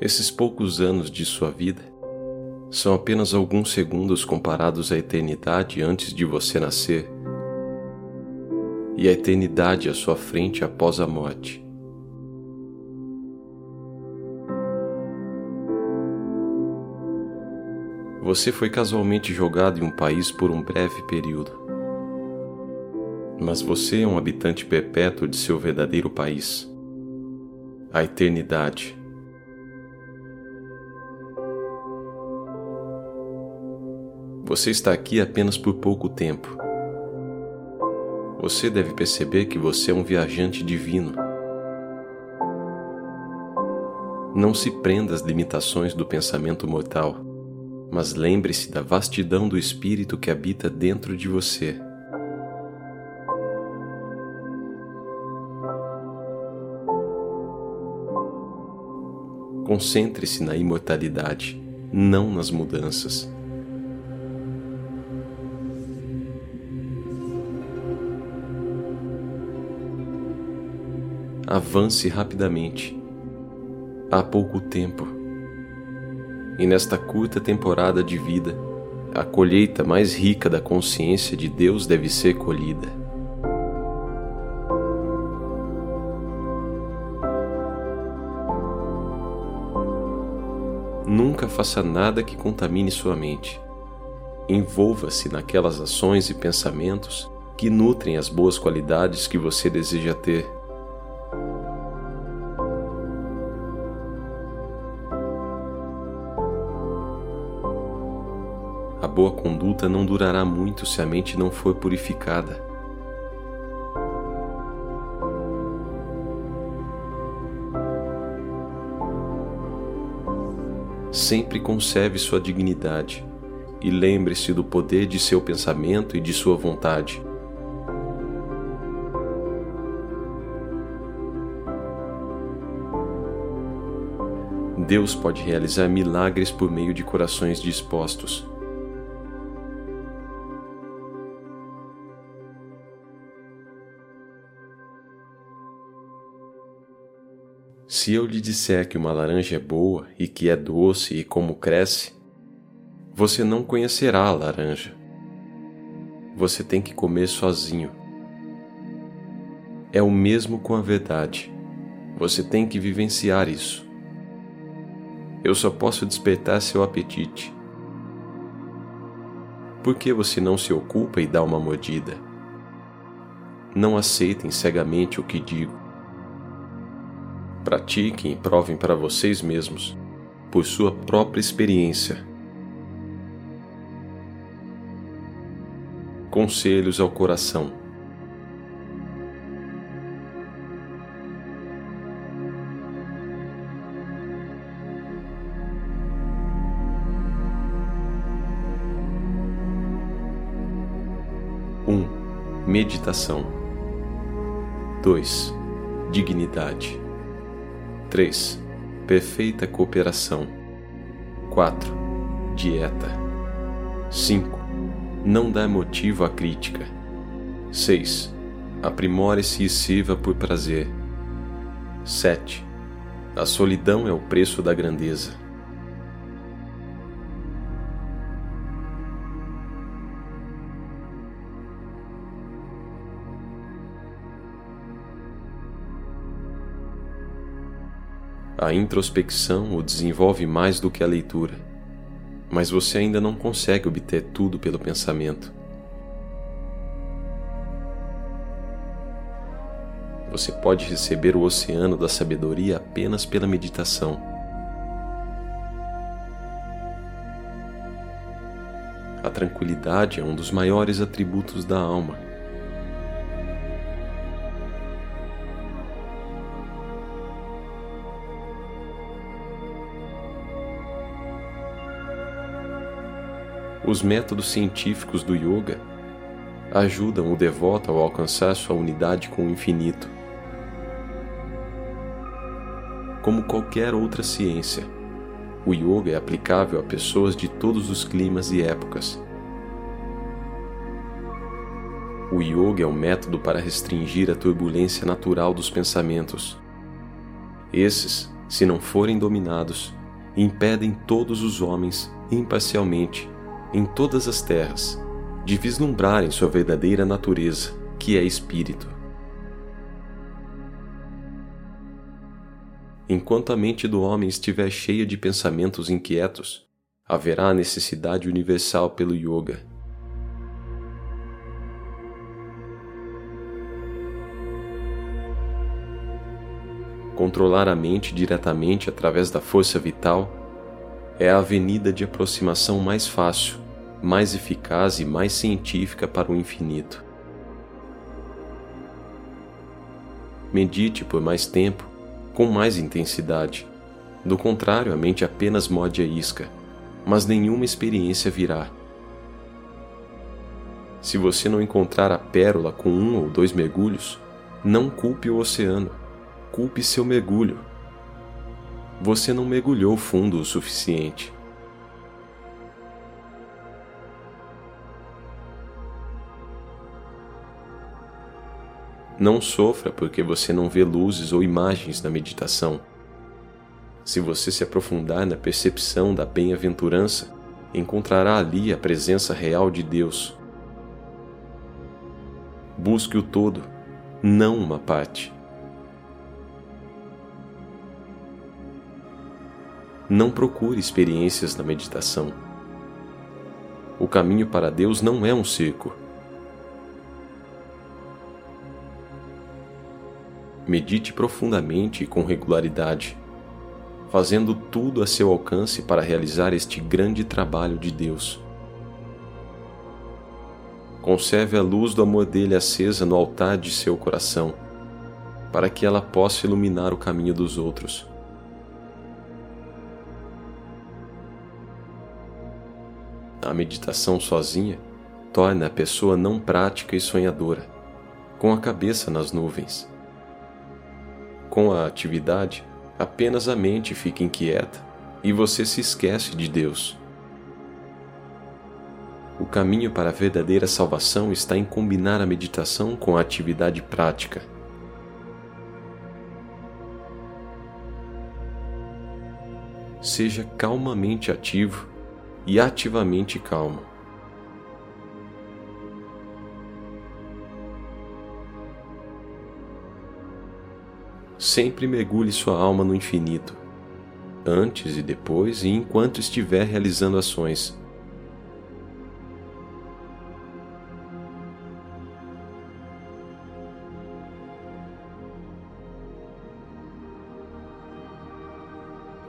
Esses poucos anos de sua vida são apenas alguns segundos comparados à eternidade antes de você nascer e a eternidade à sua frente após a morte. Você foi casualmente jogado em um país por um breve período. Mas você é um habitante perpétuo de seu verdadeiro país, a eternidade. Você está aqui apenas por pouco tempo. Você deve perceber que você é um viajante divino. Não se prenda às limitações do pensamento mortal mas lembre-se da vastidão do espírito que habita dentro de você. Concentre-se na imortalidade, não nas mudanças. Avance rapidamente. Há pouco tempo e nesta curta temporada de vida, a colheita mais rica da consciência de Deus deve ser colhida. Nunca faça nada que contamine sua mente. Envolva-se naquelas ações e pensamentos que nutrem as boas qualidades que você deseja ter boa conduta não durará muito se a mente não for purificada. Sempre conserve sua dignidade e lembre-se do poder de seu pensamento e de sua vontade. Deus pode realizar milagres por meio de corações dispostos. Se eu lhe disser que uma laranja é boa e que é doce e como cresce, você não conhecerá a laranja. Você tem que comer sozinho. É o mesmo com a verdade. Você tem que vivenciar isso. Eu só posso despertar seu apetite. Por que você não se ocupa e dá uma mordida? Não aceitem cegamente o que digo Pratiquem e provem para vocês mesmos, por sua própria experiência. Conselhos ao coração. Um, meditação. 2. Dignidade. 3. Perfeita cooperação. 4. Dieta. 5. Não dá motivo à crítica. 6. Aprimore-se e sirva por prazer. 7. A solidão é o preço da grandeza. A introspecção o desenvolve mais do que a leitura, mas você ainda não consegue obter tudo pelo pensamento. Você pode receber o oceano da sabedoria apenas pela meditação. A tranquilidade é um dos maiores atributos da alma Os métodos científicos do yoga ajudam o devoto a alcançar sua unidade com o infinito. Como qualquer outra ciência, o yoga é aplicável a pessoas de todos os climas e épocas. O yoga é um método para restringir a turbulência natural dos pensamentos. Esses se não forem dominados, impedem todos os homens, imparcialmente, em todas as terras, de vislumbrarem sua verdadeira natureza, que é espírito. Enquanto a mente do homem estiver cheia de pensamentos inquietos, haverá a necessidade universal pelo yoga. Controlar a mente diretamente através da força vital é a avenida de aproximação mais fácil, mais eficaz e mais científica para o infinito. Medite por mais tempo com mais intensidade. Do contrário, a mente apenas morde a isca, mas nenhuma experiência virá. Se você não encontrar a pérola com um ou dois mergulhos, não culpe o oceano, culpe seu mergulho. Você não mergulhou fundo o suficiente. Não sofra porque você não vê luzes ou imagens na meditação. Se você se aprofundar na percepção da bem-aventurança, encontrará ali a presença real de Deus. Busque o todo, não uma parte. Não procure experiências na meditação. O caminho para Deus não é um circo medite profundamente e com regularidade, fazendo tudo a seu alcance para realizar este grande trabalho de Deus. Conserve a luz do amor dele acesa no altar de seu coração, para que ela possa iluminar o caminho dos outros. A meditação sozinha torna a pessoa não prática e sonhadora, com a cabeça nas nuvens com a atividade, apenas a mente fica inquieta e você se esquece de Deus. O caminho para a verdadeira salvação está em combinar a meditação com a atividade prática. Seja calmamente ativo e ativamente calmo. sempre mergulhe sua alma no infinito, antes e depois e enquanto estiver realizando ações.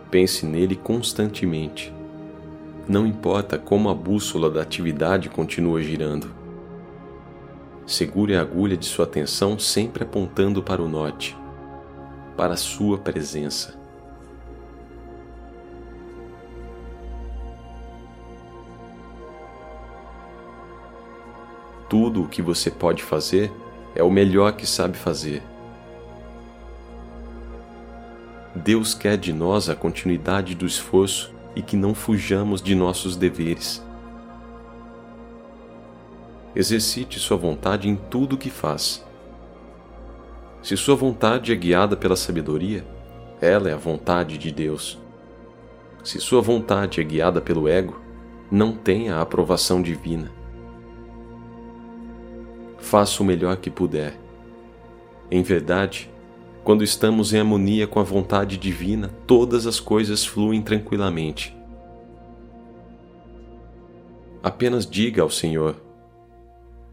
Pense nele constantemente. Não importa como a bússola da atividade continua girando. Segure a agulha de sua atenção sempre apontando para o norte para a Sua presença. Tudo o que você pode fazer é o melhor que sabe fazer. Deus quer de nós a continuidade do esforço e que não fujamos de nossos deveres. Exercite sua vontade em tudo o que faz se sua vontade é guiada pela sabedoria, ela é a vontade de Deus. Se sua vontade é guiada pelo ego, não tem a aprovação divina. Faça o melhor que puder. Em verdade, quando estamos em harmonia com a vontade divina, todas as coisas fluem tranquilamente. Apenas diga ao Senhor: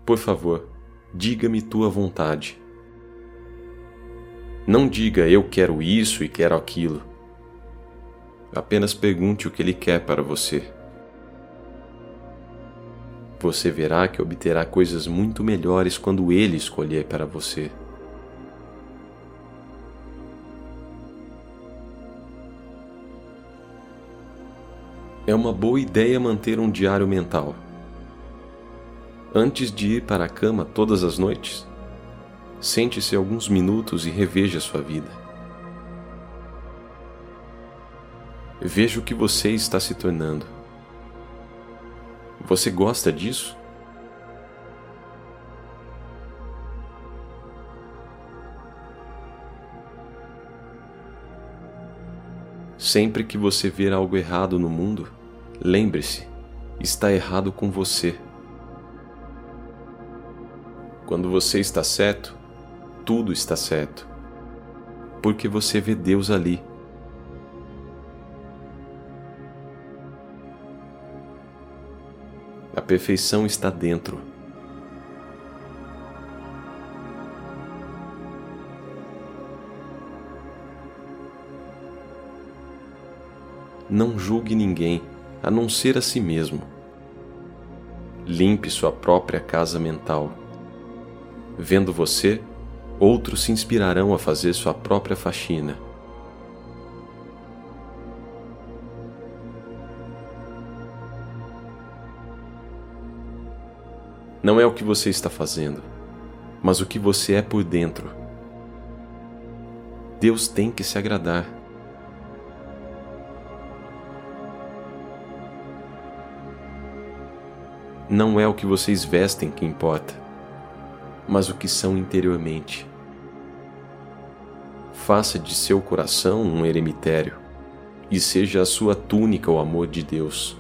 Por favor, diga-me tua vontade não diga eu quero isso e quero aquilo. Apenas pergunte o que ele quer para você. Você verá que obterá coisas muito melhores quando ele escolher para você. É uma boa ideia manter um diário mental. Antes de ir para a cama todas as noites, Sente-se alguns minutos e reveja sua vida. Veja o que você está se tornando. Você gosta disso? Sempre que você ver algo errado no mundo, lembre-se, está errado com você. Quando você está certo, tudo está certo, porque você vê Deus ali. A perfeição está dentro. Não julgue ninguém, a não ser a si mesmo. Limpe sua própria casa mental. Vendo você, outros se inspirarão a fazer sua própria faxina. Não é o que você está fazendo, mas o que você é por dentro. Deus tem que se agradar. Não é o que vocês vestem que importa, mas o que são interiormente. Faça de seu coração um eremitério e seja a sua túnica o amor de Deus.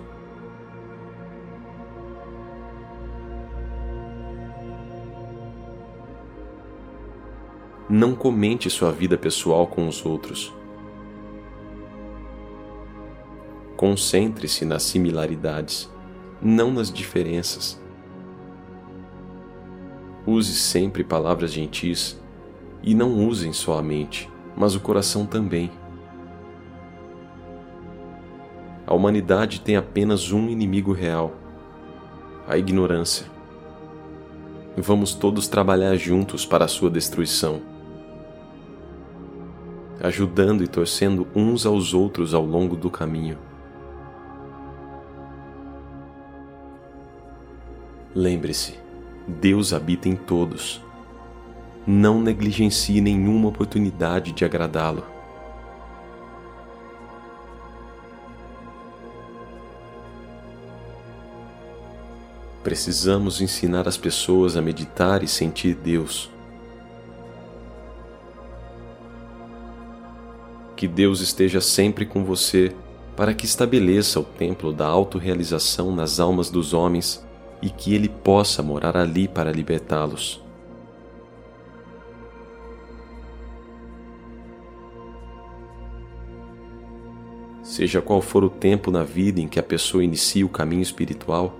Não comente sua vida pessoal com os outros. Concentre-se nas similaridades não nas diferenças. Use sempre palavras gentis e não usem só a mente, mas o coração também. A humanidade tem apenas um inimigo real: a ignorância. Vamos todos trabalhar juntos para a sua destruição, ajudando e torcendo uns aos outros ao longo do caminho. Lembre-se, Deus habita em todos. Não negligencie nenhuma oportunidade de agradá-lo. Precisamos ensinar as pessoas a meditar e sentir Deus. Que Deus esteja sempre com você para que estabeleça o templo da autorrealização nas almas dos homens e que ele possa morar ali para libertá-los. Seja qual for o tempo na vida em que a pessoa inicia o caminho espiritual,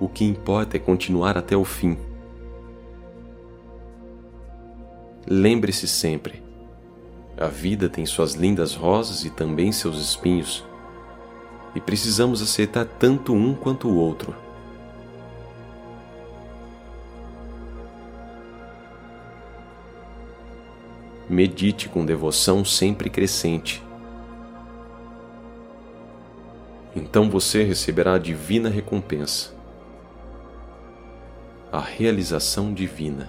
o que importa é continuar até o fim. Lembre-se sempre: a vida tem suas lindas rosas e também seus espinhos, e precisamos aceitar tanto um quanto o outro. Medite com devoção sempre crescente. Então você receberá a divina recompensa, a realização divina.